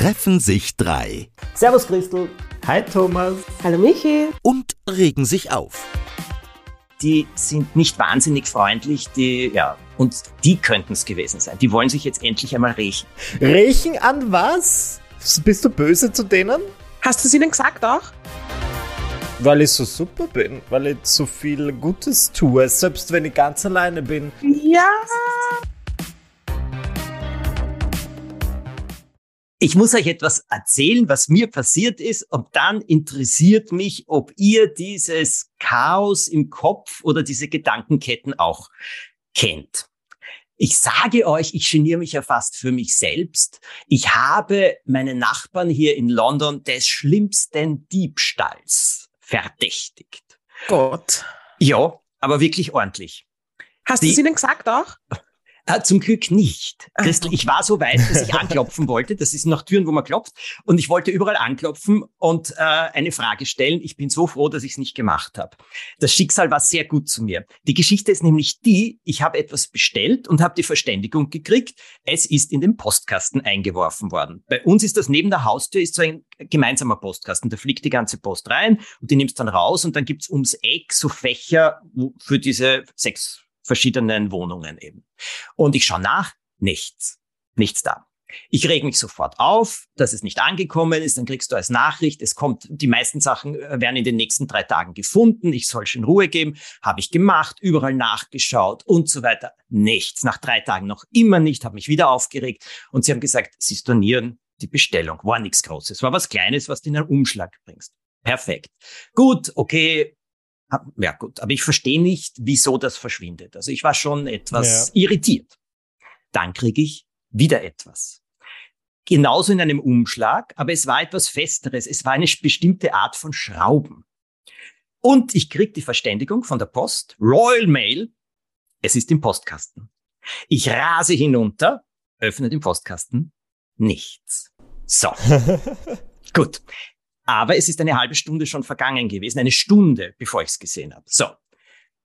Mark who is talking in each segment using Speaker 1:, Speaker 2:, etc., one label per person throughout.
Speaker 1: treffen sich drei
Speaker 2: Servus Christel.
Speaker 3: Hi Thomas.
Speaker 4: Hallo Michi.
Speaker 1: und regen sich auf.
Speaker 5: die sind nicht wahnsinnig freundlich, die, ja, und die könnten es gewesen sein. Die wollen sich jetzt endlich einmal riechen.
Speaker 3: Riechen an was? Bist du böse zu denen?
Speaker 4: Hast du es ihnen gesagt auch?
Speaker 3: Weil ich so super bin, weil ich so viel Gutes tue, selbst wenn ich ganz alleine bin.
Speaker 4: Ja.
Speaker 5: Ich muss euch etwas erzählen, was mir passiert ist, und dann interessiert mich, ob ihr dieses Chaos im Kopf oder diese Gedankenketten auch kennt. Ich sage euch, ich geniere mich ja fast für mich selbst. Ich habe meine Nachbarn hier in London des schlimmsten Diebstahls verdächtigt.
Speaker 4: Gott.
Speaker 5: Ja, aber wirklich ordentlich.
Speaker 4: Hast du
Speaker 5: Die-
Speaker 4: es ihnen gesagt auch?
Speaker 5: Äh, zum Glück nicht. Christel, ich war so weit, dass ich anklopfen wollte. Das ist nach Türen, wo man klopft. Und ich wollte überall anklopfen und äh, eine Frage stellen. Ich bin so froh, dass ich es nicht gemacht habe. Das Schicksal war sehr gut zu mir. Die Geschichte ist nämlich die, ich habe etwas bestellt und habe die Verständigung gekriegt. Es ist in den Postkasten eingeworfen worden. Bei uns ist das neben der Haustür ist so ein gemeinsamer Postkasten. Da fliegt die ganze Post rein und die nimmst dann raus und dann gibt's ums Eck so Fächer für diese sechs verschiedenen Wohnungen eben. Und ich schaue nach, nichts. Nichts da. Ich reg mich sofort auf, dass es nicht angekommen ist, dann kriegst du als Nachricht, es kommt, die meisten Sachen äh, werden in den nächsten drei Tagen gefunden, ich soll schon Ruhe geben, habe ich gemacht, überall nachgeschaut und so weiter. Nichts. Nach drei Tagen noch immer nicht, habe mich wieder aufgeregt und sie haben gesagt, sie stornieren die Bestellung. War nichts Großes, war was Kleines, was du in einen Umschlag bringst. Perfekt. Gut, okay, ja gut, aber ich verstehe nicht, wieso das verschwindet. Also ich war schon etwas irritiert. Dann kriege ich wieder etwas. Genauso in einem Umschlag, aber es war etwas Festeres. Es war eine bestimmte Art von Schrauben. Und ich krieg die Verständigung von der Post, Royal Mail, es ist im Postkasten. Ich rase hinunter, öffne den Postkasten, nichts. So, gut. Aber es ist eine halbe Stunde schon vergangen gewesen, eine Stunde, bevor ich es gesehen habe. So,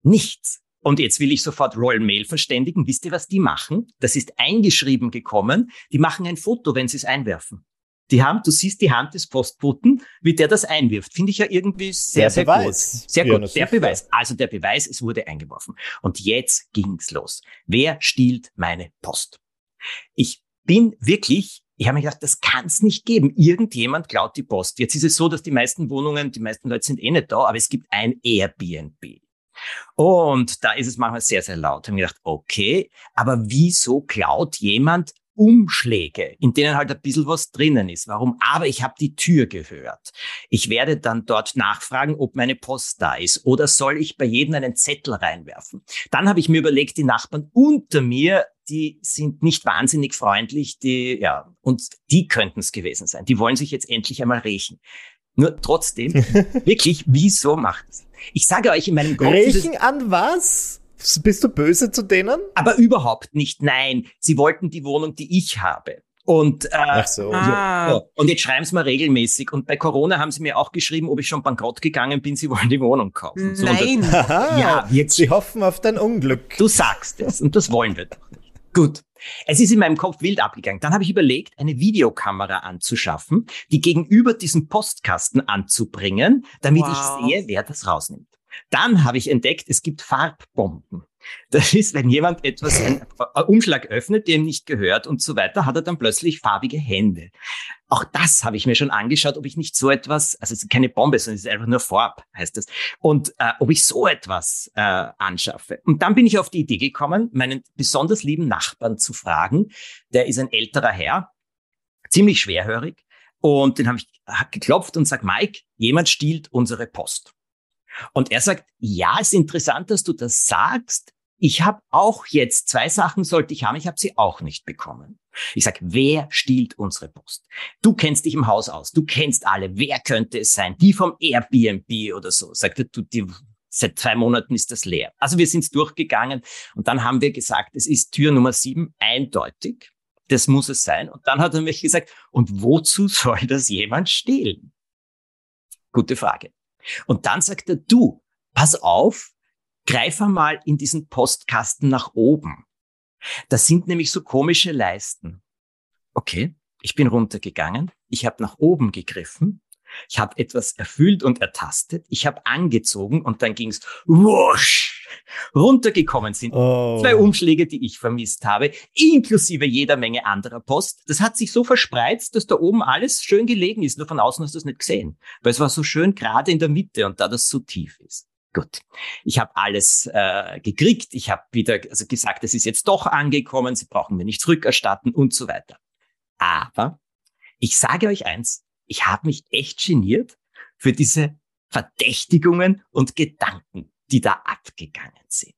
Speaker 5: nichts. Und jetzt will ich sofort Royal Mail verständigen. Wisst ihr, was die machen? Das ist eingeschrieben gekommen. Die machen ein Foto, wenn sie es einwerfen. Die haben, du siehst die Hand des Postboten, wie der das einwirft. Finde ich ja irgendwie sehr,
Speaker 3: Der
Speaker 5: sehr
Speaker 3: Beweis.
Speaker 5: gut. Sehr
Speaker 3: Ja,
Speaker 5: gut. der. Beweis. Also der Beweis, es wurde eingeworfen. Und jetzt ging's los. Wer stiehlt meine Post? Ich bin wirklich, ich habe mir gedacht, das kann's nicht geben. Irgendjemand klaut die Post. Jetzt ist es so, dass die meisten Wohnungen, die meisten Leute sind eh nicht da, aber es gibt ein Airbnb. Und da ist es manchmal sehr, sehr laut. Ich habe mir gedacht, okay, aber wieso klaut jemand Umschläge, in denen halt ein bisschen was drinnen ist? Warum? Aber ich habe die Tür gehört. Ich werde dann dort nachfragen, ob meine Post da ist oder soll ich bei jedem einen Zettel reinwerfen? Dann habe ich mir überlegt, die Nachbarn unter mir, die sind nicht wahnsinnig freundlich, die, ja, und die könnten es gewesen sein. Die wollen sich jetzt endlich einmal riechen. Nur trotzdem, wirklich, wieso macht es? Ich sage euch in meinem Kopf,
Speaker 3: Riechen an was? Bist du böse zu denen?
Speaker 5: aber überhaupt nicht. Nein, sie wollten die Wohnung, die ich habe. Und, äh,
Speaker 3: Ach so.
Speaker 4: Ah.
Speaker 5: ja, und jetzt schreiben sie mir regelmäßig. Und bei Corona haben sie mir auch geschrieben, ob ich schon bankrott gegangen bin, sie wollen die Wohnung kaufen. So, und
Speaker 4: Nein.
Speaker 3: Haha,
Speaker 5: Ja, wirklich.
Speaker 3: sie hoffen auf dein Unglück.
Speaker 5: Du sagst es und das wollen wir doch nicht. Gut. Es ist in meinem Kopf wild abgegangen. Dann habe ich überlegt, eine Videokamera anzuschaffen, die gegenüber diesem Postkasten anzubringen, damit
Speaker 4: Wow.
Speaker 5: ich sehe, wer das rausnimmt. Dann habe ich entdeckt, es gibt Farbbomben. Das ist, wenn jemand etwas, einen Umschlag öffnet, der ihm nicht gehört und so weiter, hat er dann plötzlich farbige Hände. Auch das habe ich mir schon angeschaut, ob ich nicht so etwas, also es ist keine Bombe, sondern es ist einfach nur Farb, heißt es, und äh, ob ich so etwas äh, anschaffe. Und dann bin ich auf die Idee gekommen, meinen besonders lieben Nachbarn zu fragen. Der ist ein älterer Herr, ziemlich schwerhörig, und den habe ich hab geklopft und sagt, Mike, jemand stiehlt unsere Post. Und er sagt, ja, ist interessant, dass du das sagst. Ich habe auch jetzt zwei Sachen sollte ich haben, ich habe sie auch nicht bekommen. Ich sag, wer stiehlt unsere Post? Du kennst dich im Haus aus, du kennst alle, wer könnte es sein? Die vom Airbnb oder so. Sagt er, du, die, seit zwei Monaten ist das leer. Also wir sind durchgegangen und dann haben wir gesagt, es ist Tür Nummer sieben, eindeutig. Das muss es sein. Und dann hat er mich gesagt, und wozu soll das jemand stehlen? Gute Frage. Und dann sagt er, du, pass auf, greif einmal in diesen Postkasten nach oben. Das sind nämlich so komische Leisten. Okay, Ich bin runtergegangen, ich habe nach oben gegriffen, ich habe etwas erfüllt und ertastet, ich habe angezogen und dann ging's wusch, runtergekommen sind.
Speaker 3: Oh.
Speaker 5: Zwei Umschläge, die ich vermisst habe, inklusive jeder Menge anderer Post. Das hat sich so verspreizt, dass da oben alles schön gelegen ist. Nur von außen hast du es nicht gesehen. Weil es war so schön gerade in der Mitte und da das so tief ist. Gut, ich habe alles äh, gekriegt. Ich habe wieder also gesagt, es ist jetzt doch angekommen. Sie brauchen mir nicht zurückerstatten und so weiter. Aber ich sage euch eins, ich habe mich echt geniert für diese Verdächtigungen und Gedanken, die da abgegangen sind.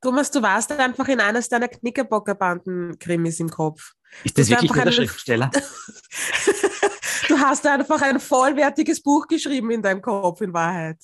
Speaker 4: Thomas, du warst einfach in eines deiner Knickerbockerbanden-Krimis im Kopf.
Speaker 5: Ist das,
Speaker 4: Das
Speaker 5: wirklich nur der Schriftsteller?
Speaker 4: Du hast einfach ein vollwertiges Buch geschrieben in deinem Kopf, in Wahrheit.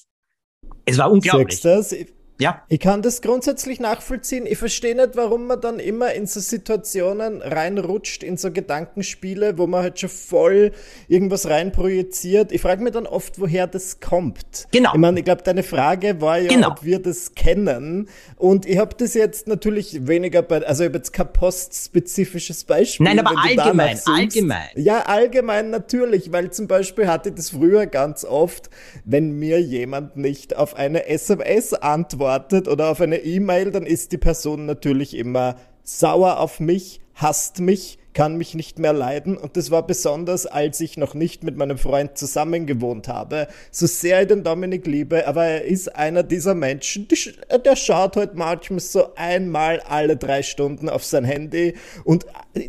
Speaker 5: Es war unglaublich.
Speaker 3: Ich,
Speaker 5: Ja,
Speaker 3: ich kann das grundsätzlich nachvollziehen. Ich verstehe nicht, warum man dann immer in so Situationen reinrutscht, in so Gedankenspiele, wo man halt schon voll irgendwas reinprojiziert. Ich frage mich dann oft, woher das kommt.
Speaker 5: Genau.
Speaker 3: Ich meine, ich glaube, deine Frage war ja,
Speaker 5: Genau.
Speaker 3: ob wir das kennen. Und ich habe das jetzt natürlich weniger bei, also ich habe jetzt kein postspezifisches Beispiel.
Speaker 5: Nein, aber allgemein, allgemein.
Speaker 3: Ja, allgemein natürlich, weil zum Beispiel hatte ich das früher ganz oft, wenn mir jemand nicht auf eine SMS antwortet oder auf eine E-Mail, dann ist die Person natürlich immer sauer auf mich, hasst mich, kann mich nicht mehr leiden. Und das war besonders, als ich noch nicht mit meinem Freund zusammen gewohnt habe. So sehr ich den Dominik liebe, aber er ist einer dieser Menschen, die, der schaut halt manchmal so einmal alle drei Stunden auf sein Handy. Und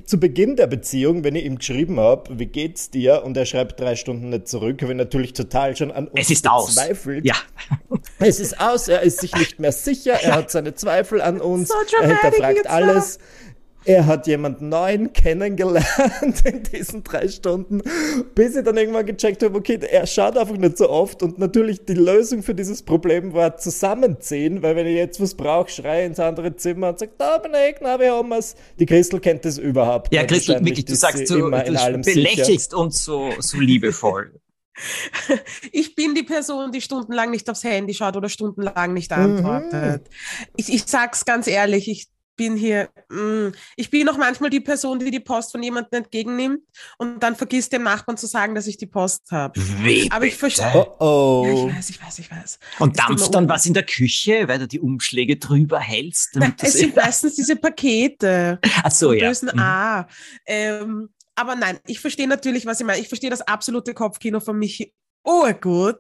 Speaker 3: zu Beginn der Beziehung, wenn ich ihm geschrieben habe, wie geht's dir? Und er schreibt drei Stunden nicht zurück, habe ich natürlich total schon an uns
Speaker 5: es ist aus.
Speaker 3: gezweifelt.
Speaker 5: Ja,
Speaker 3: Es ist aus, er ist sich nicht mehr sicher, er hat seine Zweifel an uns,
Speaker 4: So
Speaker 3: er hinterfragt alles. Er hat jemanden neuen kennengelernt in diesen drei Stunden, bis ich dann irgendwann gecheckt habe, okay, er schaut einfach nicht so oft und natürlich die Lösung für dieses Problem war zusammenziehen, weil wenn ich jetzt was brauche, schreie ins andere Zimmer und sage, Dominik, na, wir haben es. Die Christel kennt das überhaupt
Speaker 5: ja. Christel, wirklich, du sagst so,
Speaker 3: immer in
Speaker 5: du belächelst uns so, so liebevoll.
Speaker 4: Ich bin die Person, die stundenlang nicht aufs Handy schaut oder stundenlang nicht antwortet. Ich, ich sag's ganz ehrlich, ich bin hier, mm, ich bin auch manchmal die Person, die die Post von jemandem entgegennimmt und dann vergisst dem Nachbarn zu sagen, dass ich die Post habe. Aber ich verstehe.
Speaker 3: Oh
Speaker 4: Ja,
Speaker 3: oh.
Speaker 4: ich weiß, ich weiß, ich weiß.
Speaker 5: Und dampft dann was in der Küche, weil du die Umschläge drüber hältst? Das-
Speaker 4: es sind meistens diese Pakete.
Speaker 5: Ach so, ja.
Speaker 4: bösen
Speaker 5: Mhm.
Speaker 4: A. Ähm, aber nein, ich verstehe natürlich, was ich meine. Ich verstehe das absolute Kopfkino von Michi oh gut.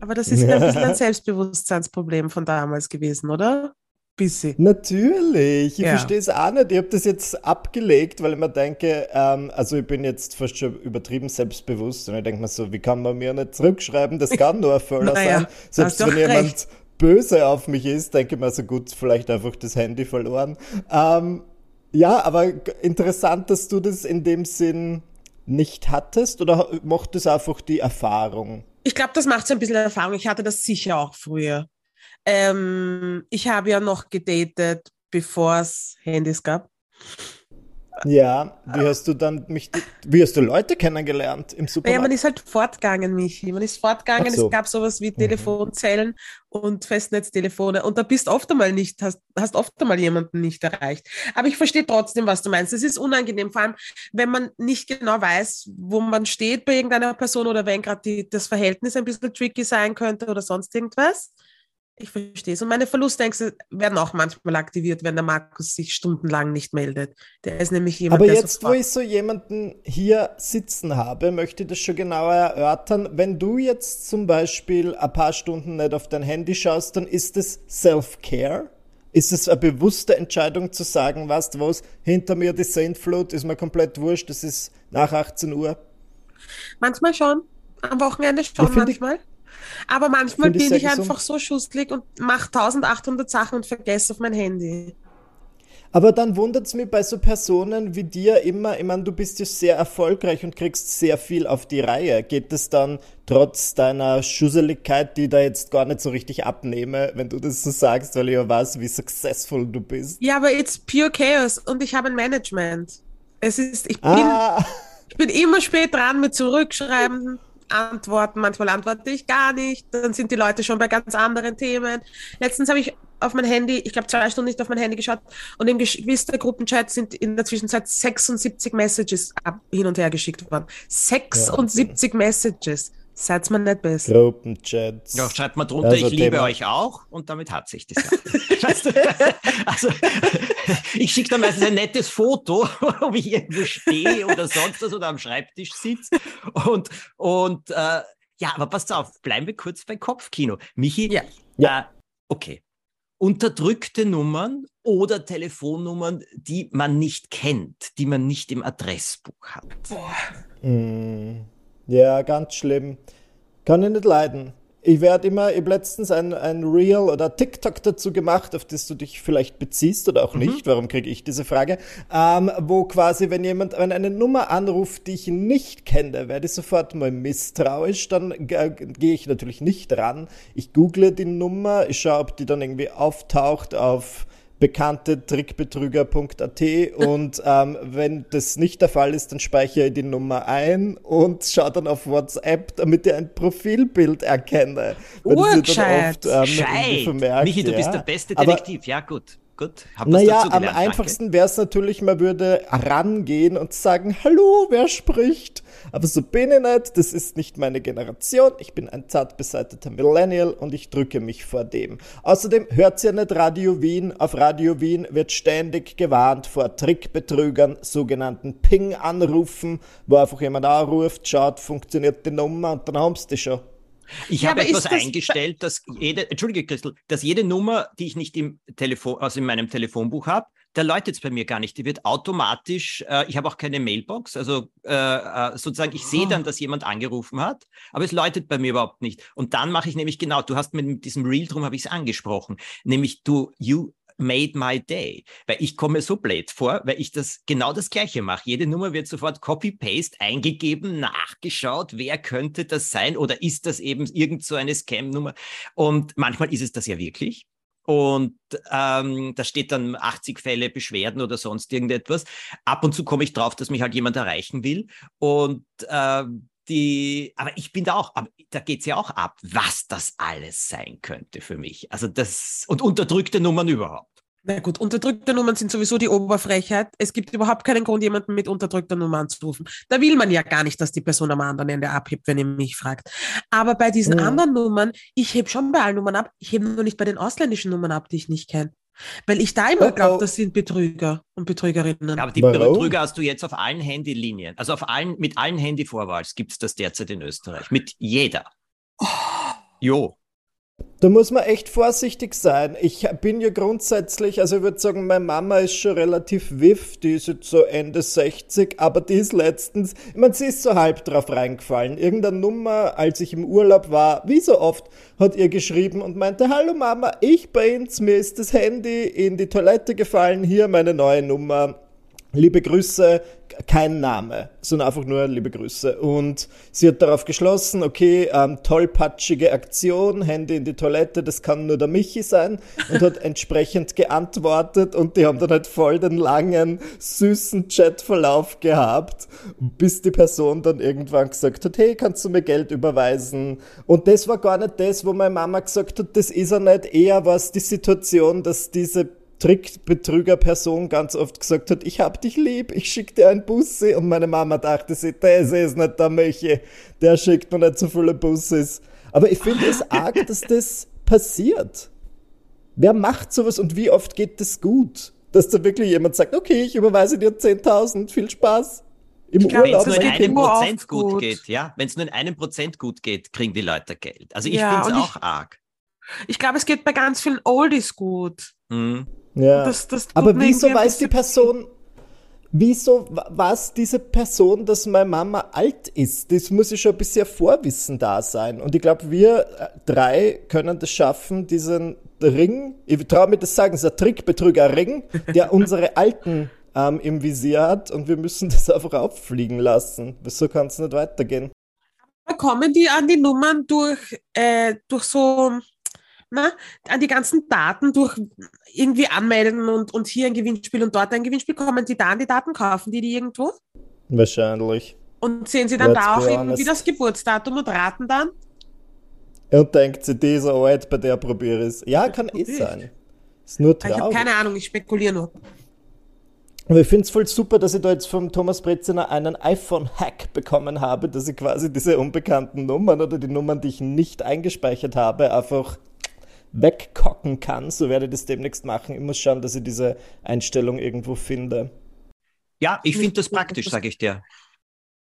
Speaker 4: Aber das ist ein bisschen ein Selbstbewusstseinsproblem von damals gewesen, oder? Bisschen.
Speaker 3: Natürlich, ich
Speaker 4: Ja.
Speaker 3: verstehe es auch nicht. Ich habe das jetzt abgelegt, weil ich mir denke, ähm, also ich bin jetzt fast schon übertrieben selbstbewusst und ich denke mir so, wie kann man mir nicht zurückschreiben? Das kann nur ein Fehler
Speaker 4: Naja,
Speaker 3: sein. Selbst wenn jemand
Speaker 4: recht.
Speaker 3: böse auf mich ist, denke ich mir so gut, vielleicht einfach das Handy verloren. Ähm, ja, aber interessant, dass du das in dem Sinn nicht hattest oder macht es einfach die Erfahrung?
Speaker 4: Ich glaube, das macht so ein bisschen Erfahrung. Ich hatte das sicher auch früher. Ähm, ich habe ja noch gedatet, bevor es Handys gab.
Speaker 3: Ja, wie hast du dann mich, wie hast du Leute kennengelernt im
Speaker 4: Ja,
Speaker 3: Supermarkt?
Speaker 4: man ist halt fortgegangen, Michi. Man ist fortgegangen.
Speaker 3: So.
Speaker 4: Es gab sowas wie Telefonzellen und Festnetztelefone. Und da bist oft einmal nicht, hast, hast oft einmal jemanden nicht erreicht. Aber ich verstehe trotzdem, was du meinst. Es ist unangenehm, vor allem, wenn man nicht genau weiß, wo man steht bei irgendeiner Person oder wenn gerade das Verhältnis ein bisschen tricky sein könnte oder sonst irgendwas. Ich verstehe es. Und meine Verlustängste werden auch manchmal aktiviert, wenn der Markus sich stundenlang nicht meldet. Der ist nämlich jemand,
Speaker 3: Aber jetzt, wo ich so jemanden hier sitzen habe, möchte ich das schon genauer erörtern. Wenn du jetzt zum Beispiel ein paar Stunden nicht auf dein Handy schaust, dann ist es Self-Care? Ist es eine bewusste Entscheidung zu sagen, weißt was, hinter mir die Sintflut, ist mir komplett wurscht, es ist nach 18 Uhr?
Speaker 4: Manchmal schon. Am Wochenende schon manchmal. Aber manchmal
Speaker 3: ich
Speaker 4: bin ich einfach so schusselig und mache 1800 Sachen und vergesse auf mein Handy.
Speaker 3: Aber dann wundert es mich bei so Personen wie dir immer, ich meine, du bist ja sehr erfolgreich und kriegst sehr viel auf die Reihe. Geht es dann trotz deiner Schusseligkeit, die ich da jetzt gar nicht so richtig abnehme, wenn du das so sagst, weil ich ja weiß, wie successful du bist?
Speaker 4: Ja, aber it's pure chaos und ich habe ein Management. Es ist, ich bin,
Speaker 3: Ah,
Speaker 4: ich bin immer spät dran mit Zurückschreiben, Antworten. Manchmal antworte ich gar nicht. Dann sind die Leute schon bei ganz anderen Themen. Letztens habe ich auf mein Handy, ich glaube zwei Stunden nicht auf mein Handy geschaut und im Gewiss der Gruppenchat sind in der Zwischenzeit 76 Messages hin und her geschickt worden. 76 ja. Messages. Seid mal nicht besser.
Speaker 3: Gruppenchats.
Speaker 5: Ja, schreibt mal drunter, also ich liebe Thema. euch auch und damit hat sich das. also, ich schicke dann meistens ein nettes Foto, ob ich irgendwo stehe oder sonst was oder am Schreibtisch sitze. Und, und äh, ja, aber passt auf, bleiben wir kurz bei Kopfkino. Michi,
Speaker 4: ja.
Speaker 5: ja. Äh, okay. Unterdrückte Nummern oder Telefonnummern, die man nicht kennt, die man nicht im Adressbuch hat. Boah.
Speaker 3: Mm. Ja, ganz schlimm. Kann ich nicht leiden. Ich werde immer, ich habe letztens ein, ein Reel oder TikTok dazu gemacht, auf das du dich vielleicht beziehst oder auch mhm. nicht. Warum kriege ich diese Frage? Ähm, wo quasi, wenn jemand wenn eine Nummer anruft, die ich nicht kenne, werde ich sofort mal misstrauisch. Dann äh, gehe ich natürlich nicht ran. Ich google die Nummer, ich schaue, ob die dann irgendwie auftaucht auf bekannte Trickbetrüger.at und ähm, wenn das nicht der Fall ist, dann speichere ich die Nummer ein und schaue dann auf WhatsApp, damit ich ein Profilbild erkenne.
Speaker 4: Urgescheit.
Speaker 5: Ähm, Michi, du ja. bist der beste Detektiv, Aber, ja gut. Gut,
Speaker 3: hab naja, am einfachsten wäre es natürlich, man würde rangehen und sagen, hallo, wer spricht? Aber so bin ich nicht, das ist nicht meine Generation, ich bin ein zart beseiteter Millennial und ich drücke mich vor dem. Außerdem hört ihr nicht Radio Wien, auf Radio Wien wird ständig gewarnt vor Trickbetrügern, sogenannten Ping-Anrufen, wo einfach jemand anruft, schaut, funktioniert die Nummer und dann haben sie die schon.
Speaker 5: Ich ja, habe etwas das eingestellt, dass jede, entschuldige Christel, dass jede Nummer, die ich nicht im Telefon, also in meinem Telefonbuch habe, da läutet es bei mir gar nicht. Die wird automatisch, äh, ich habe auch keine Mailbox, also äh, äh sozusagen, ich sehe dann, dass jemand angerufen hat, aber es läutet bei mir überhaupt nicht. Und dann mache ich nämlich genau, du hast mit, mit diesem Reel drum habe ich es angesprochen, nämlich du, you made my day. Weil ich komme so blöd vor, weil ich das genau das Gleiche mache. Jede Nummer wird sofort Copy-Paste eingegeben, nachgeschaut, wer könnte das sein oder ist das eben irgend so eine Scam-Nummer? Und manchmal ist es das ja wirklich. Und ähm, da steht dann 80 Fälle, Beschwerden oder sonst irgendetwas. Ab und zu komme ich drauf, dass mich halt jemand erreichen will. Und äh, die, aber ich bin da auch, aber da geht es ja auch ab, was das alles sein könnte für mich. Also das, und unterdrückte Nummern überhaupt.
Speaker 4: Na gut, unterdrückte Nummern sind sowieso die Oberfrechheit. Es gibt überhaupt keinen Grund, jemanden mit unterdrückter Nummer anzurufen. Da will man ja gar nicht, dass die Person am anderen Ende abhebt, wenn ihr mich fragt. Aber bei diesen ja. anderen Nummern, ich hebe schon bei allen Nummern ab, ich hebe nur nicht bei den ausländischen Nummern ab, die ich nicht kenne. Weil ich da immer glaube, das sind Betrüger und Betrügerinnen.
Speaker 5: Aber die Warum? Betrüger hast du jetzt auf allen Handylinien. Also auf allen, mit allen Handyvorwahls gibt es das derzeit in Österreich. Mit jeder. Oh. Jo.
Speaker 3: Da muss man echt vorsichtig sein. Ich bin ja grundsätzlich, also ich würde sagen, meine Mama ist schon relativ wiff, die ist jetzt so Ende 60, aber die ist letztens, ich meine, sie ist so halb drauf reingefallen. Irgendeine Nummer, als ich im Urlaub war, wie so oft, hat ihr geschrieben und meinte, hallo Mama, ich bin's, mir ist das Handy in die Toilette gefallen, hier meine neue Nummer. Liebe Grüße, kein Name, sondern einfach nur liebe Grüße. Und sie hat darauf geschlossen, okay, ähm, tollpatschige Aktion, Handy in die Toilette, das kann nur der Michi sein und hat entsprechend geantwortet und die haben dann halt voll den langen, süßen Chatverlauf gehabt, bis die Person dann irgendwann gesagt hat, hey, kannst du mir Geld überweisen? Und das war gar nicht das, wo meine Mama gesagt hat, das ist ja nicht, eher was die Situation, dass diese Trickbetrüger-Person ganz oft gesagt hat, ich hab dich lieb, ich schick dir ein Bussi. Und meine Mama dachte sich, das ist nicht der Michi, der schickt mir nicht so viele Bussis. Aber ich finde es arg, dass das passiert. Wer macht sowas und wie oft geht das gut? Dass da wirklich jemand sagt, okay, ich überweise dir 10.000, viel Spaß.
Speaker 5: Im Wenn es nur in einem Prozent gut, gut, geht, ja, wenn es nur in einem Prozent gut geht, kriegen die Leute Geld. Also ich ja, finde es auch arg.
Speaker 4: Ich glaube, es geht bei ganz vielen Oldies gut.
Speaker 3: Mhm. Ja. Das, das Aber wieso weiß die Person, wieso weiß diese Person, dass meine Mama alt ist? Das muss ja schon ein bisschen Vorwissen da sein. Und ich glaube, wir äh, drei können das schaffen, diesen Ring, ich traue mir das sagen, es ist ein Trickbetrüger-Ring, der unsere Alten ähm, im Visier hat und wir müssen das einfach auffliegen lassen. So kann es nicht weitergehen.
Speaker 4: Kommen die an die Nummern durch, äh, durch so na, an die ganzen Daten durch irgendwie anmelden und, und hier ein Gewinnspiel und dort ein Gewinnspiel, kommen die da an die Daten, kaufen die die irgendwo?
Speaker 3: Wahrscheinlich.
Speaker 4: Und sehen sie dann Let's da auch irgendwie das Geburtsdatum und raten dann?
Speaker 3: Und denkt sie, dieser alt, bei der probiere ich es. Ja, kann eh sein. Ist nur
Speaker 4: Ich habe
Speaker 3: traurig.
Speaker 4: keine Ahnung, ich spekuliere nur.
Speaker 3: Aber ich finde es voll super, dass ich da jetzt vom Thomas Breziner einen iPhone-Hack bekommen habe, dass ich quasi diese unbekannten Nummern oder die Nummern, die ich nicht eingespeichert habe, einfach wegkocken kann. So werde ich das demnächst machen. Ich muss schauen, dass ich diese Einstellung irgendwo finde.
Speaker 5: Ja, ich finde das praktisch, sage ich dir.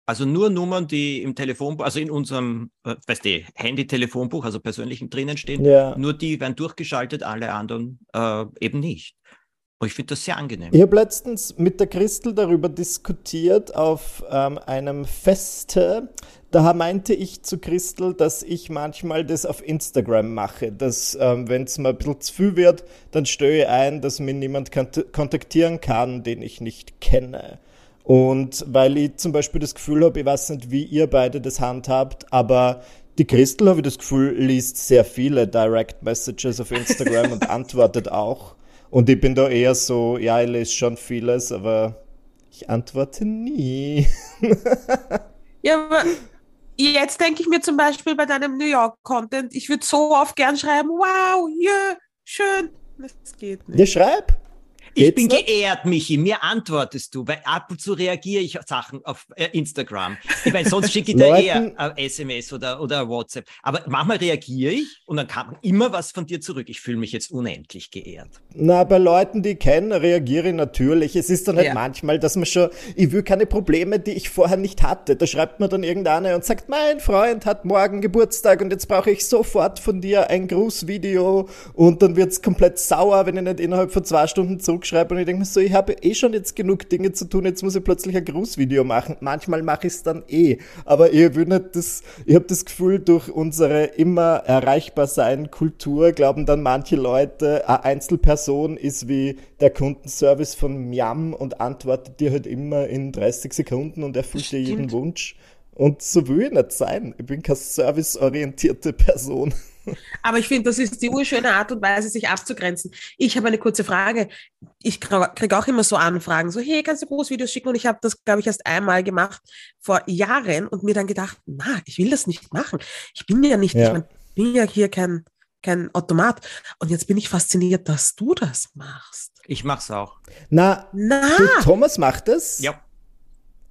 Speaker 5: Also nur Nummern, die im Telefonbuch, also in unserem, äh, weißt du, Handy-Telefonbuch, also persönlichen drinnen stehen,
Speaker 3: Ja.
Speaker 5: nur die werden durchgeschaltet, alle anderen äh, eben nicht. Und ich finde das sehr angenehm.
Speaker 3: Ich habe letztens mit der Christel darüber diskutiert auf ähm, einem Feste. Da meinte ich zu Christel, dass ich manchmal das auf Instagram mache. Dass, ähm, wenn es mal ein bisschen zu viel wird, dann störe ich ein, dass mir niemand kont kontaktieren kann, den ich nicht kenne. Und weil ich zum Beispiel das Gefühl habe, ich weiß nicht, wie ihr beide das handhabt, aber die Christel, habe ich das Gefühl, liest sehr viele Direct Messages auf Instagram und antwortet auch. Und ich bin da eher so, ja, ich lese schon vieles, aber ich antworte nie.
Speaker 4: Ja, aber jetzt denke ich mir zum Beispiel bei deinem New York-Content, ich würde so oft gern schreiben, wow, ja, schön. Das geht nicht.
Speaker 3: Ja, schreib.
Speaker 5: Ich
Speaker 3: Geht's
Speaker 5: bin
Speaker 3: nicht?
Speaker 5: geehrt, Michi. Mir antwortest du, weil ab und zu reagiere ich auf Sachen auf äh, Instagram. Ich meine, sonst schicke ich dir
Speaker 3: Leuten-
Speaker 5: eher äh, SMS oder, oder WhatsApp. Aber manchmal reagiere ich und dann kam immer was von dir zurück. Ich fühle mich jetzt unendlich geehrt.
Speaker 3: Na, bei Leuten, die ich kenne, reagiere ich natürlich. Es ist dann halt
Speaker 4: Ja.
Speaker 3: manchmal, dass man schon, ich will keine Probleme, die ich vorher nicht hatte. Da schreibt mir dann irgendeiner und sagt, mein Freund hat morgen Geburtstag und jetzt brauche ich sofort von dir ein Grußvideo und dann wird's komplett sauer, wenn ich nicht innerhalb von zwei Stunden zurückschreibe und ich denke mir so, ich habe eh schon jetzt genug Dinge zu tun, jetzt muss ich plötzlich ein Grußvideo machen. Manchmal mache ich es dann eh, aber ich will nicht das, ich habe das Gefühl, durch unsere immer erreichbar sein Kultur glauben dann manche Leute, eine Einzelperson ist wie der Kundenservice von Miam und antwortet dir halt immer in 30 Sekunden und erfüllt dir jeden. Wunsch. Und so will ich nicht sein. Ich bin keine serviceorientierte Person.
Speaker 4: Aber ich finde, das ist die urschöne Art und Weise, sich abzugrenzen. Ich habe eine kurze Frage. Ich kriege auch immer so Anfragen, so, hey, kannst du Großvideos schicken? Und ich habe das, glaube ich, erst einmal gemacht vor Jahren und mir dann gedacht, na, ich will das nicht machen. Ich bin ja nicht,
Speaker 3: Ja.
Speaker 4: ich mein, bin ja hier kein, kein Automat. Und jetzt bin ich fasziniert, dass du das machst.
Speaker 5: Ich mach's auch.
Speaker 3: Na,
Speaker 4: Na,
Speaker 3: du, Thomas macht es?
Speaker 5: Ja.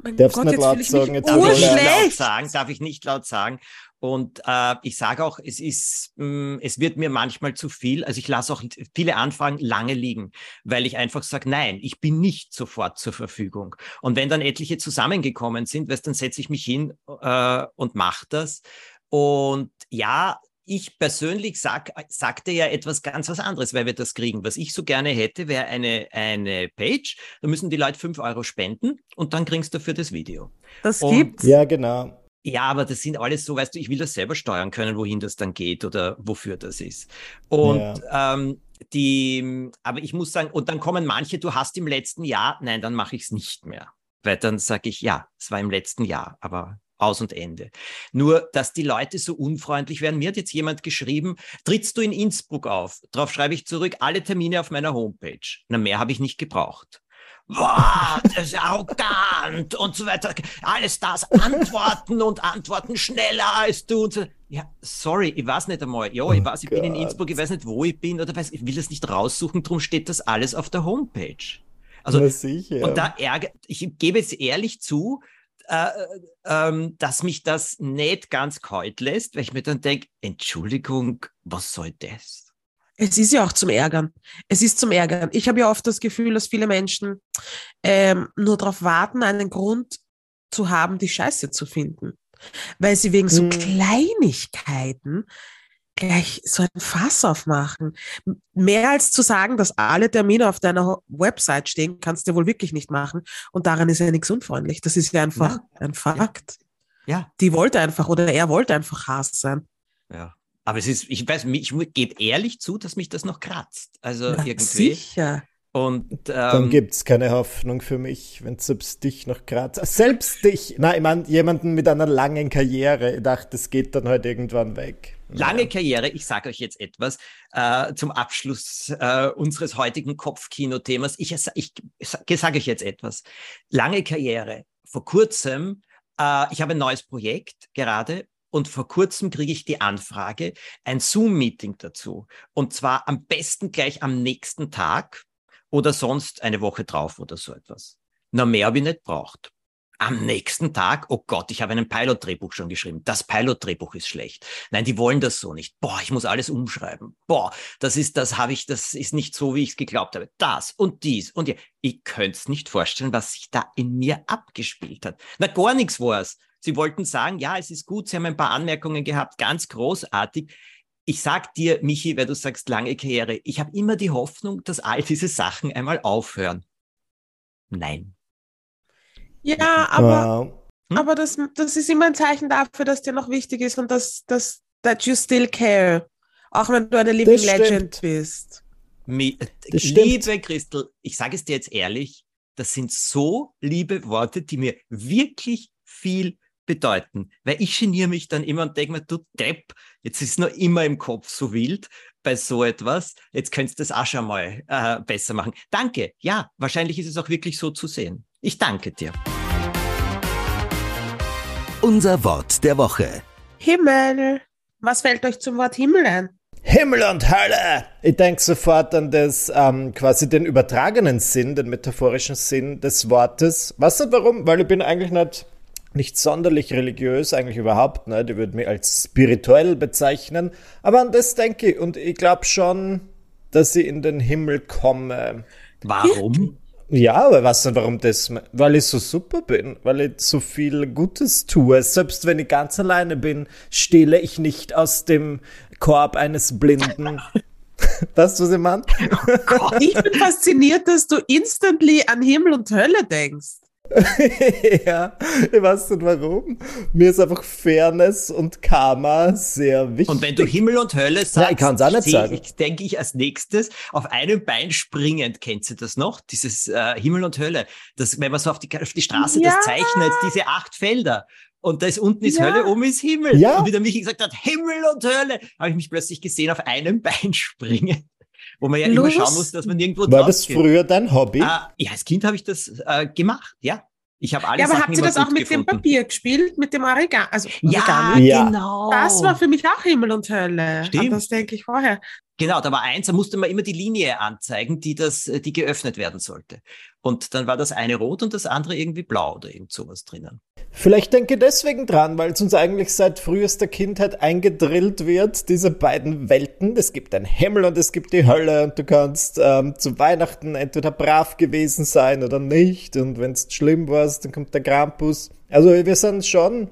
Speaker 4: mein
Speaker 3: darfst
Speaker 4: Gott,
Speaker 3: nicht
Speaker 4: jetzt
Speaker 3: laut
Speaker 4: ich
Speaker 3: sagen,
Speaker 4: mich
Speaker 3: jetzt
Speaker 5: Darf ich nicht laut sagen, darf ich nicht laut sagen. Und äh, ich sage auch, es ist, mh, es wird mir manchmal zu viel. Also ich lasse auch viele Anfragen lange liegen, weil ich einfach sage, nein, ich bin nicht sofort zur Verfügung. Und wenn dann etliche zusammengekommen sind, weißt, dann setze ich mich hin äh, und mache das. Und ja, ich persönlich sag, sagte ja etwas ganz was anderes, weil wir das kriegen. Was ich so gerne hätte, wäre eine, eine Page. Da müssen die Leute fünf Euro spenden und dann kriegst du dafür das Video.
Speaker 4: Das
Speaker 5: Und-
Speaker 4: gibt's.
Speaker 3: Ja, genau.
Speaker 5: Ja, aber das sind alles so, weißt du, ich will das selber steuern können, wohin das dann geht oder wofür das ist. Und ähm, die, aber ich muss sagen, und dann kommen manche, du hast im letzten Jahr, nein, dann mache ich es nicht mehr. Weil dann sage ich, ja, es war im letzten Jahr, aber aus und Ende. Nur, dass die Leute so unfreundlich werden. Mir hat jetzt jemand geschrieben, trittst du in Innsbruck auf? Darauf schreibe ich zurück, alle Termine auf meiner Homepage. Na, mehr habe ich nicht gebraucht. Wow, das ist arrogant und so weiter. Alles das, antworten und antworten schneller als du. Und so. Ja, sorry, ich weiß nicht einmal. Ja, ich
Speaker 3: Oh
Speaker 5: weiß, ich bin in. Innsbruck, ich weiß nicht, wo ich bin oder weiß, ich will das nicht raussuchen, drum steht das alles auf der Homepage. Also, und da ärgert, ich gebe jetzt ehrlich zu, äh, ähm, dass mich das nicht ganz kalt lässt, weil ich mir dann denke, Entschuldigung, was soll das?
Speaker 4: Es ist ja auch zum Ärgern. Es ist zum Ärgern. Ich habe ja oft das Gefühl, dass viele Menschen ähm, nur darauf warten, einen Grund zu haben, die Scheiße zu finden. Weil sie wegen so
Speaker 3: Hm.
Speaker 4: Kleinigkeiten gleich so ein Fass aufmachen. Mehr als zu sagen, dass alle Termine auf deiner Website stehen, kannst du wohl wirklich nicht machen. Und daran ist ja nichts unfreundlich. Das ist ja einfach ein Fakt.
Speaker 5: Ja,
Speaker 4: Die wollte einfach oder er wollte einfach Hass sein.
Speaker 5: ja. Aber es ist, ich weiß, ich gebe ehrlich zu, dass mich das noch kratzt. Also
Speaker 4: Na,
Speaker 5: irgendwie.
Speaker 4: sicher.
Speaker 5: Und
Speaker 3: Dann
Speaker 5: ähm,
Speaker 3: gibt's keine Hoffnung für mich, wenn selbst dich noch gerade. Selbst dich! Nein, ich meine, jemanden mit einer langen Karriere. Ich dachte, das geht dann halt irgendwann weg.
Speaker 5: Lange Karriere, ich sage euch jetzt etwas äh, zum Abschluss äh, unseres heutigen Kopfkino-Themas. Ich, ich, ich sage euch jetzt etwas. Lange Karriere. Vor kurzem, äh, ich habe ein neues Projekt gerade und vor kurzem kriege ich die Anfrage, ein Zoom-Meeting dazu. Und zwar am besten gleich am nächsten Tag oder sonst eine Woche drauf oder so etwas. Na, mehr habe ich nicht braucht. Am nächsten Tag, oh Gott, ich habe einen Pilot-Drehbuch schon geschrieben. Das Pilot-Drehbuch ist schlecht. Nein, die wollen das so nicht. Boah, ich muss alles umschreiben. Boah, das ist, das habe ich, das ist nicht so, wie ich es geglaubt habe. Das und dies und ja. Ich könnte es nicht vorstellen, was sich da in mir abgespielt hat. Na, gar nichts war es. Sie wollten sagen, ja, es ist gut, Sie haben ein paar Anmerkungen gehabt, ganz großartig. Ich sag dir, Michi, weil du sagst lange Karriere, ich habe immer die Hoffnung, dass all diese Sachen einmal aufhören. Nein.
Speaker 4: Ja, aber, hm? aber das, das ist immer ein Zeichen dafür, dass dir noch wichtig ist und dass, dass that you still care. Auch wenn du eine Living Legend bist.
Speaker 5: Mi liebe Christel, ich sage es dir jetzt ehrlich, das sind so liebe Worte, die mir wirklich viel bedeuten. Weil ich geniere mich dann immer und denke mir, du Depp, jetzt ist noch immer im Kopf so wild bei so etwas. Jetzt könntest du das auch schon mal äh, besser machen. Danke. Ja, wahrscheinlich ist es auch wirklich so zu sehen. Ich danke dir.
Speaker 1: Unser Wort der Woche.
Speaker 4: Himmel. Was fällt euch zum Wort Himmel ein?
Speaker 3: Himmel und Hölle! Ich denke sofort an das, ähm, quasi den übertragenen Sinn, den metaphorischen Sinn des Wortes. Weißt du warum? Weil ich bin eigentlich nicht nicht sonderlich religiös, eigentlich überhaupt nicht. Ich würde mich als spirituell bezeichnen. Aber an das denke ich und ich glaube schon, dass ich in den Himmel komme.
Speaker 5: Warum?
Speaker 3: Ja, aber weißt du, warum das? Weil ich so super bin, weil ich so viel Gutes tue. Selbst wenn ich ganz alleine bin, stehle ich nicht aus dem Korb eines Blinden. weißt du, was ich meine?
Speaker 4: Oh ich bin fasziniert, dass du instantly an Himmel und Hölle denkst.
Speaker 3: ja, ich weiß nicht warum. Mir ist einfach Fairness und Karma sehr wichtig.
Speaker 5: Und wenn du Himmel und Hölle sagst,
Speaker 3: ja, ich kann's auch nicht sagen.
Speaker 5: Ich, denke ich als nächstes auf einem Bein springend. Kennst du das noch? Dieses äh, Himmel und Hölle. Das, wenn man so auf die, auf die Straße ja. das zeichnet, diese acht Felder. Und da ist unten ist ja. Hölle, oben ist Himmel. Ja. Und wie der Michi gesagt hat, Himmel und Hölle, habe ich mich plötzlich gesehen auf einem Bein springen wo man ja Los. immer schauen muss, dass man irgendwo
Speaker 3: War das geht. früher dein Hobby? Äh,
Speaker 5: ja, als Kind habe ich das äh, gemacht, ja. Ich habe alles. Ja,
Speaker 4: aber Sachen habt ihr das auch mit gefunden. dem Papier gespielt, mit dem Origami? Also
Speaker 5: ja, ja, genau.
Speaker 4: Das war für mich auch Himmel und Hölle. Stimmt. das denke ich vorher.
Speaker 5: Genau, da war eins, da musste man immer die Linie anzeigen, die das, die geöffnet werden sollte. Und dann war das eine rot und das andere irgendwie blau oder irgend sowas drinnen.
Speaker 3: Vielleicht denke deswegen dran, weil es uns eigentlich seit frühester Kindheit eingedrillt wird, diese beiden Welten. Es gibt den Himmel und es gibt die Hölle und du kannst ähm, zu Weihnachten entweder brav gewesen sein oder nicht. Und wenn es schlimm war, dann kommt der Krampus. Also wir sind schon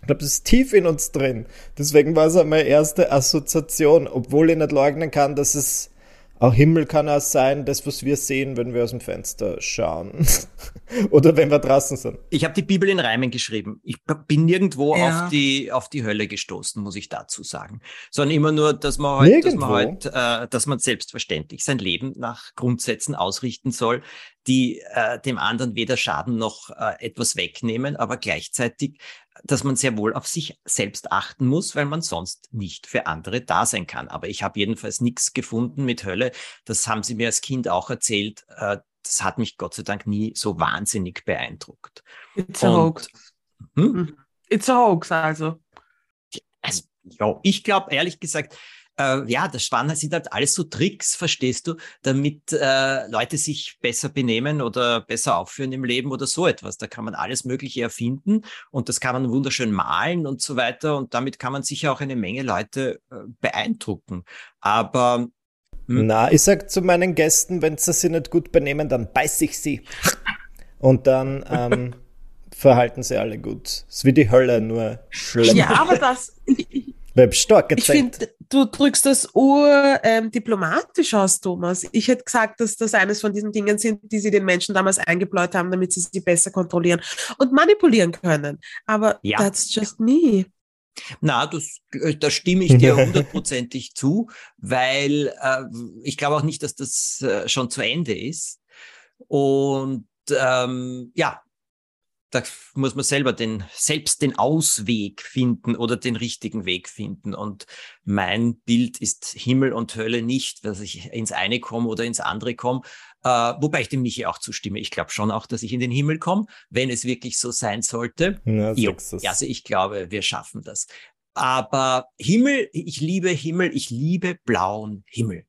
Speaker 3: ich glaube, das ist tief in uns drin. Deswegen war es auch meine erste Assoziation, obwohl ich nicht leugnen kann, dass es auch Himmel kann auch sein, das, was wir sehen, wenn wir aus dem Fenster schauen. Oder wenn wir draußen sind.
Speaker 5: Ich habe die Bibel in Reimen geschrieben. Ich bin nirgendwo ja. auf, die, auf die Hölle gestoßen, muss ich dazu sagen. Sondern immer nur, dass man halt, dass man halt, äh, dass man selbstverständlich sein Leben nach Grundsätzen ausrichten soll, die äh, dem anderen weder schaden noch äh, etwas wegnehmen, aber gleichzeitig dass man sehr wohl auf sich selbst achten muss, weil man sonst nicht für andere da sein kann. Aber ich habe jedenfalls nichts gefunden mit Hölle. Das haben sie mir als Kind auch erzählt. Äh, das hat mich Gott sei Dank nie so wahnsinnig beeindruckt.
Speaker 4: It's a hoax. Hm? It's a hoax, also.
Speaker 5: Also, ja, ich glaube ehrlich gesagt, äh, ja, das Spannende sind halt alles so Tricks, verstehst du, damit äh, Leute sich besser benehmen oder besser aufführen im Leben oder so etwas. Da kann man alles Mögliche erfinden und das kann man wunderschön malen und so weiter und damit kann man sicher auch eine Menge Leute äh, beeindrucken. Aber
Speaker 3: hm. na, ich sag zu meinen Gästen, wenn sie sich nicht gut benehmen, dann beiß ich sie. Und dann ähm, verhalten sie alle gut. Es ist wie die Hölle, nur schlimm.
Speaker 4: Ja, aber das,
Speaker 3: stark gezeigt.
Speaker 4: Ich finde, du drückst das ur ähm, diplomatisch aus, Thomas. Ich hätte gesagt, dass das eines von diesen Dingen sind, die sie den Menschen damals eingebläut haben, damit sie sie besser kontrollieren und manipulieren können. Aber ja. that's just me.
Speaker 5: Na, das, äh, da stimme ich dir hundertprozentig zu, weil äh, ich glaube auch nicht, dass das äh, schon zu Ende ist. Und ähm, ja, da muss man selber den, selbst den Ausweg finden oder den richtigen Weg finden. Und mein Bild ist Himmel und Hölle nicht, dass ich ins eine komme oder ins andere komme. Äh, wobei ich dem Michi auch zustimme. Ich glaube schon auch, dass ich in den Himmel komme, wenn es wirklich so sein sollte. Ja, also ich glaube, wir schaffen das. Aber Himmel, ich liebe Himmel, ich liebe blauen Himmel.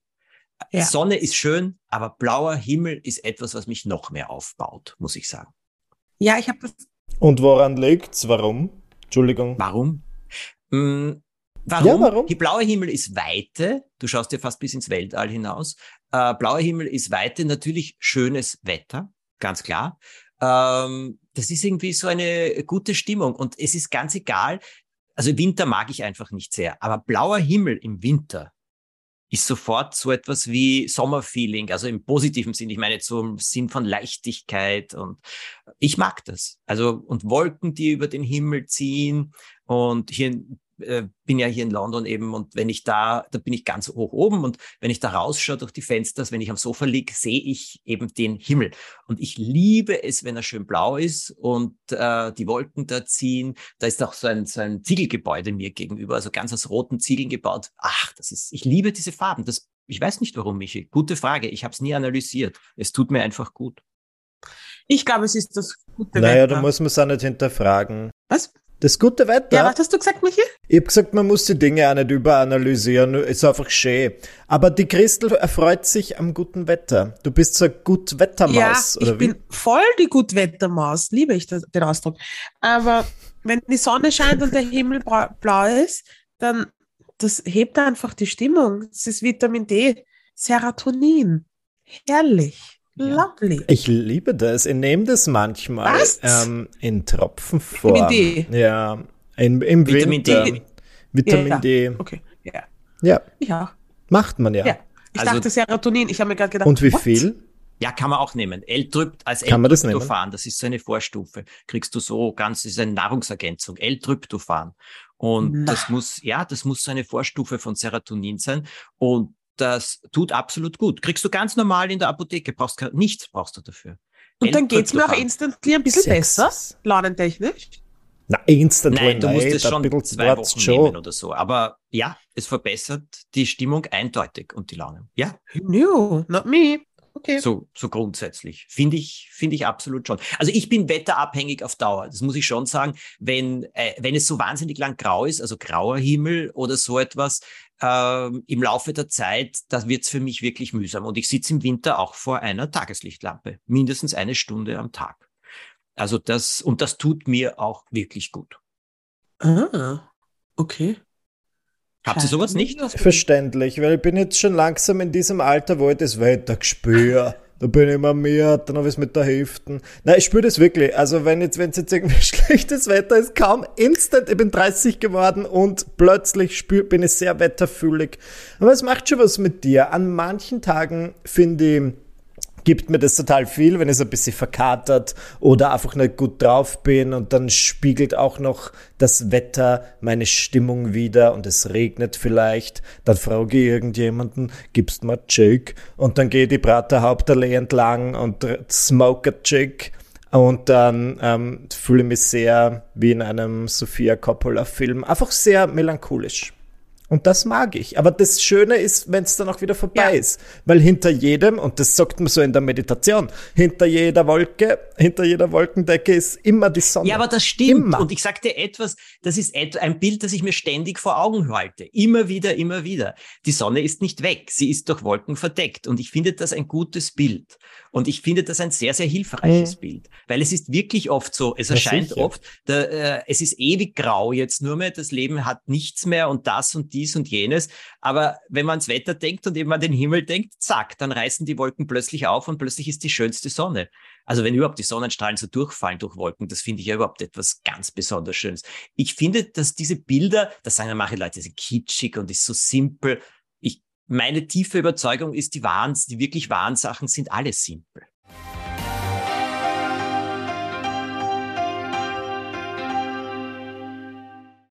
Speaker 5: Ja. Sonne ist schön, aber blauer Himmel ist etwas, was mich noch mehr aufbaut, muss ich sagen.
Speaker 4: Ja, ich habe das.
Speaker 3: Und woran liegt's? Warum? Entschuldigung.
Speaker 5: Warum? Hm, warum? Ja, warum? Die blaue Himmel ist Weite. Du schaust dir fast bis ins Weltall hinaus. Äh, blauer Himmel ist Weite, natürlich schönes Wetter, ganz klar. Ähm, das ist irgendwie so eine gute Stimmung und es ist ganz egal. Also Winter mag ich einfach nicht sehr, aber blauer Himmel im Winter ist sofort so etwas wie Sommerfeeling, also im positiven Sinn. Ich meine im Sinn von Leichtigkeit und ich mag das. Also und Wolken, die über den Himmel ziehen und hier äh, bin ja hier in London eben und wenn ich da, da bin ich ganz hoch oben und wenn ich da rausschaue durch die Fenster, wenn ich am Sofa liege, sehe ich eben den Himmel. Und ich liebe es, wenn er schön blau ist und äh, die Wolken da ziehen. Da ist auch so ein, so ein Ziegelgebäude mir gegenüber, also ganz aus roten Ziegeln gebaut. Ach, das ist, ich liebe diese Farben. Das, ich weiß nicht warum, Michi. Gute Frage. Ich habe es nie analysiert. Es tut mir einfach gut.
Speaker 4: Ich glaube, es ist das
Speaker 3: gute Naja, Wetter. da muss man es auch nicht hinterfragen.
Speaker 4: Was?
Speaker 3: Das gute Wetter.
Speaker 4: Ja, was hast du gesagt, Michi?
Speaker 3: Ich habe gesagt, man muss die Dinge auch nicht überanalysieren. Ist einfach schön. Aber die Christel erfreut sich am guten Wetter. Du bist so eine Gutwettermaus,
Speaker 4: ja, oder ich wie? bin voll die Gutwettermaus. Liebe ich das, den Ausdruck. Aber wenn die Sonne scheint und der Himmel blau ist, dann das hebt einfach die Stimmung. Das ist Vitamin D, Serotonin. Herrlich. Lovely.
Speaker 3: Ich liebe das. Ich nehme das manchmal ähm, in Tropfenform. Vitamin D. Ja, in, im Vitamin Winter. D. Vitamin ja. D.
Speaker 4: Okay, ja.
Speaker 3: Ja.
Speaker 4: Ja.
Speaker 3: Macht man ja. ja.
Speaker 4: Ich also, dachte Serotonin. Ich habe mir gerade gedacht.
Speaker 3: Und wie what? viel?
Speaker 5: Ja, kann man auch nehmen. L-Trypt als L-Tryptophan, das, das ist so eine Vorstufe. Kriegst du so ganz, das ist eine Nahrungsergänzung, L-Tryptophan. Und Na. das muss, ja, das muss so eine Vorstufe von Serotonin sein. Und das tut absolut gut. Kriegst du ganz normal in der Apotheke, brauchst nichts brauchst du dafür.
Speaker 4: Und dann geht's mir auch instantly ein bisschen Sex. besser, launentechnisch.
Speaker 3: Na, instantly
Speaker 5: Nein, du musst es schon zwei Wochen schon. nehmen oder so. Aber ja, es verbessert die Stimmung eindeutig und die Laune. Ja.
Speaker 4: No, not me. Okay.
Speaker 5: So, so grundsätzlich. Finde ich, finde ich absolut schon. Also ich bin wetterabhängig auf Dauer. Das muss ich schon sagen. Wenn, äh, wenn es so wahnsinnig lang grau ist, also grauer Himmel oder so etwas, äh, im Laufe der Zeit, da wird's für mich wirklich mühsam. Und ich sitze im Winter auch vor einer Tageslichtlampe. Mindestens eine Stunde am Tag. Also das, und das tut mir auch wirklich gut.
Speaker 4: Ah, okay.
Speaker 5: Habt ihr sowas nicht?
Speaker 3: Verständlich, weil ich bin jetzt schon langsam in diesem Alter, wo ich das Wetter spüre. Da bin ich immer mehr, dann habe ich es mit der Hälfte. Nein, ich spüre das wirklich. Also wenn jetzt, wenn es jetzt irgendwie schlechtes Wetter ist, kaum instant, ich bin 30 geworden und plötzlich spür, bin ich sehr wetterfühlig. Aber es macht schon was mit dir. An manchen Tagen finde ich, gibt mir das total viel, wenn ich so ein bisschen verkatert oder einfach nicht gut drauf bin und dann spiegelt auch noch das Wetter meine Stimmung wieder und es regnet vielleicht. Dann frage ich irgendjemanden, gibst mir Jig? Und dann gehe die Praterhauptallee entlang und smoke a Jig. Und dann ähm, fühle ich mich sehr wie in einem Sofia Coppola-Film. Einfach sehr melancholisch. Und das mag ich. Aber das Schöne ist, wenn es dann auch wieder vorbei ja. ist. Weil hinter jedem, und das sagt man so in der Meditation, hinter jeder Wolke, hinter jeder Wolkendecke ist immer die Sonne.
Speaker 5: Ja, aber das stimmt. Immer. Und ich sag dir etwas, das ist ein Bild, das ich mir ständig vor Augen halte. Immer wieder, immer wieder. Die Sonne ist nicht weg. Sie ist durch Wolken verdeckt. Und ich finde das ein gutes Bild. Und ich finde das ein sehr, sehr hilfreiches mhm. Bild. Weil es ist wirklich oft so, es erscheint sicher. oft, der, äh, es ist ewig grau jetzt nur mehr, das Leben hat nichts mehr und das und dies und jenes. Aber wenn man ans Wetter denkt und eben an den Himmel denkt, zack, dann reißen die Wolken plötzlich auf und plötzlich ist die schönste Sonne. Also wenn überhaupt die Sonnenstrahlen so durchfallen durch Wolken, das finde ich ja überhaupt etwas ganz besonders Schönes. Ich finde, dass diese Bilder, das sagen ja manche Leute, sind kitschig und ist so simpel. Ich, meine tiefe Überzeugung ist, die wahren, die wirklich wahren Sachen sind alle simpel.